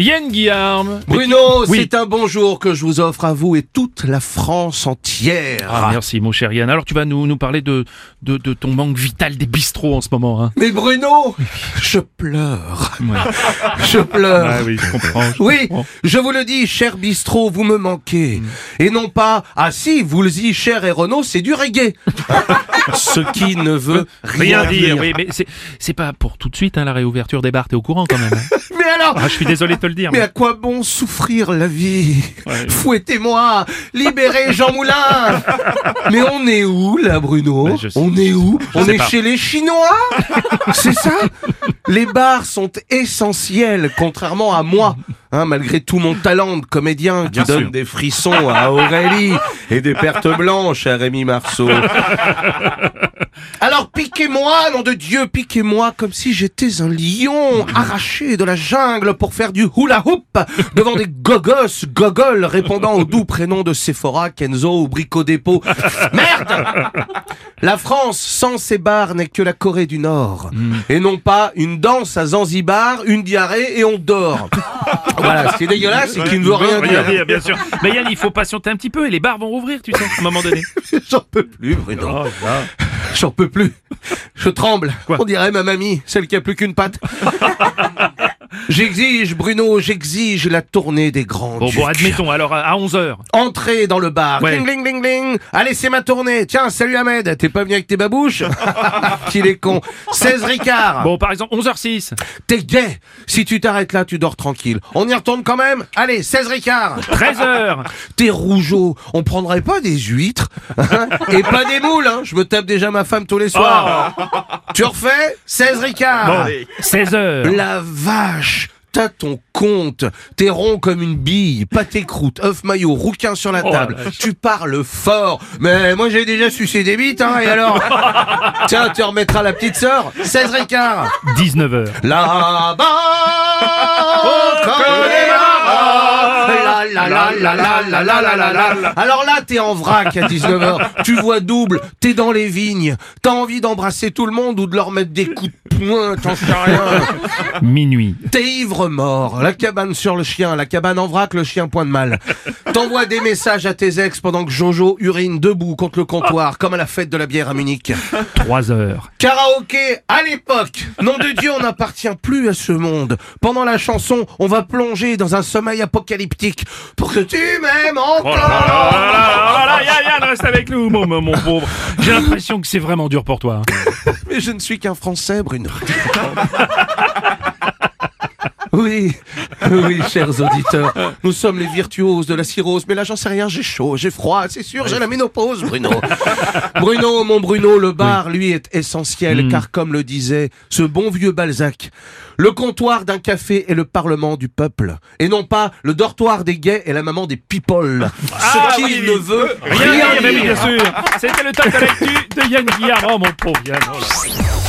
Yann Guillaume. Bruno, Oui. c'est un bonjour que je vous offre à vous et toute la France entière. Ah, merci mon cher Yann. Alors tu vas nous, nous parler de, de, de ton manque vital des bistrots en ce moment. Hein. Mais Bruno, je pleure. Je pleure. Ah oui, je comprends. je Oui, comprends. je vous le dis, cher bistrot, vous me manquez. Et non pas, ah si, vous le dites, cher et Renault, c'est du reggae. Ce qui ne veut rien, dire, oui, mais c'est, c'est pas pour tout de suite hein, la réouverture des bars, t'es au courant quand même. hein. Mais alors, Ah, je suis désolé de te le dire. mais mais- à quoi bon souffrir la vie Ouais. Fouettez-moi, libérez Jean Moulin. Mais on est où là, Bruno Mais je sais- On est où je On est pas. chez les Chinois C'est ça Les bars sont essentiels, contrairement à moi. Hein, malgré tout mon talent de comédien qui Bien donne sûr. des frissons à Aurélie et des pertes blanches à Rémi Marceau. Alors piquez-moi, nom de Dieu, piquez-moi comme si j'étais un lion arraché de la jungle pour faire du hula hoop devant des gogos, gogoles répondant au doux prénom de Sephora, Kenzo ou Brico Dépôt. Merde La France sans ses bars n'est que la Corée du Nord. Et non pas une danse à Zanzibar, une diarrhée et on dort. voilà, c'est dégueulasse et qui ne veut rien dire. bien sûr. Mais Yann, il faut patienter un petit peu et les bars vont rouvrir, tu sais, à un moment donné. J'en peux plus, Bruno. Oh. J'en peux plus. Je tremble. Quoi On dirait ma mamie, celle qui a plus qu'une patte. J'exige, Bruno, j'exige la tournée des grands Bon, bon, admettons, alors à 11h. Entrez dans le bar. Ouais. Ding, ding, ding, ding. Allez, c'est ma tournée. Tiens, salut Ahmed. T'es pas venu avec tes babouches Qu'il est con. 16 Ricard. Bon, par exemple, 11h06. T'es gay. Si tu t'arrêtes là, tu dors tranquille. On y retourne quand même Allez, 16 Ricard. 13h. T'es rougeau. On prendrait pas des huîtres hein Et pas des moules. Hein. Je me tape déjà ma femme tous les soirs. Tu refais? 16 Ricard. Bon, 16h. La vache t'as ton compte. T'es rond comme une bille, pâté croûte, œuf maillot, rouquin sur la table. Tu parles fort. Mais moi j'ai déjà sucé des bites, hein, et alors Tiens, tu remettras la petite sœur. 16 Ricard. 19h. Là-bas alors là, t'es en vrac à 19h. Tu vois double, t'es dans les vignes. T'as envie d'embrasser tout le monde ou de leur mettre des coups de t'en sais rien. Minuit. T'es ivre mort, la cabane sur le chien, la cabane en vrac, le chien point de mal. T'envoies des messages à tes ex pendant que Jojo urine debout contre le comptoir, comme à la fête de la bière à Munich. 3h. Karaoké à l'époque. Nom de Dieu, on n'appartient plus à ce monde. Pendant la chanson, on va plonger dans un sommeil apocalyptique pour que tu m'aimes encore. Yann, Yann, reste avec nous, mon, mon, pauvre. J'ai l'impression que c'est vraiment dur pour toi. hein. Mais je ne suis qu'un Français, Bruno. Oui, oui, chers auditeurs, nous sommes les virtuoses de la cirrhose, mais là j'en sais rien, j'ai chaud, j'ai froid, c'est sûr, j'ai la ménopause, Bruno. Bruno, mon Bruno, le bar, lui, est essentiel, car comme le disait ce bon vieux Balzac, le comptoir d'un café est le parlement du peuple, et non pas le dortoir des gays et la maman des people. Ce qui Ah, oui, ne veut Rien, dire, bien sûr. C'était le top de l'actu de Yann Guillard. Oh, mon pauvre Yann. Oh là.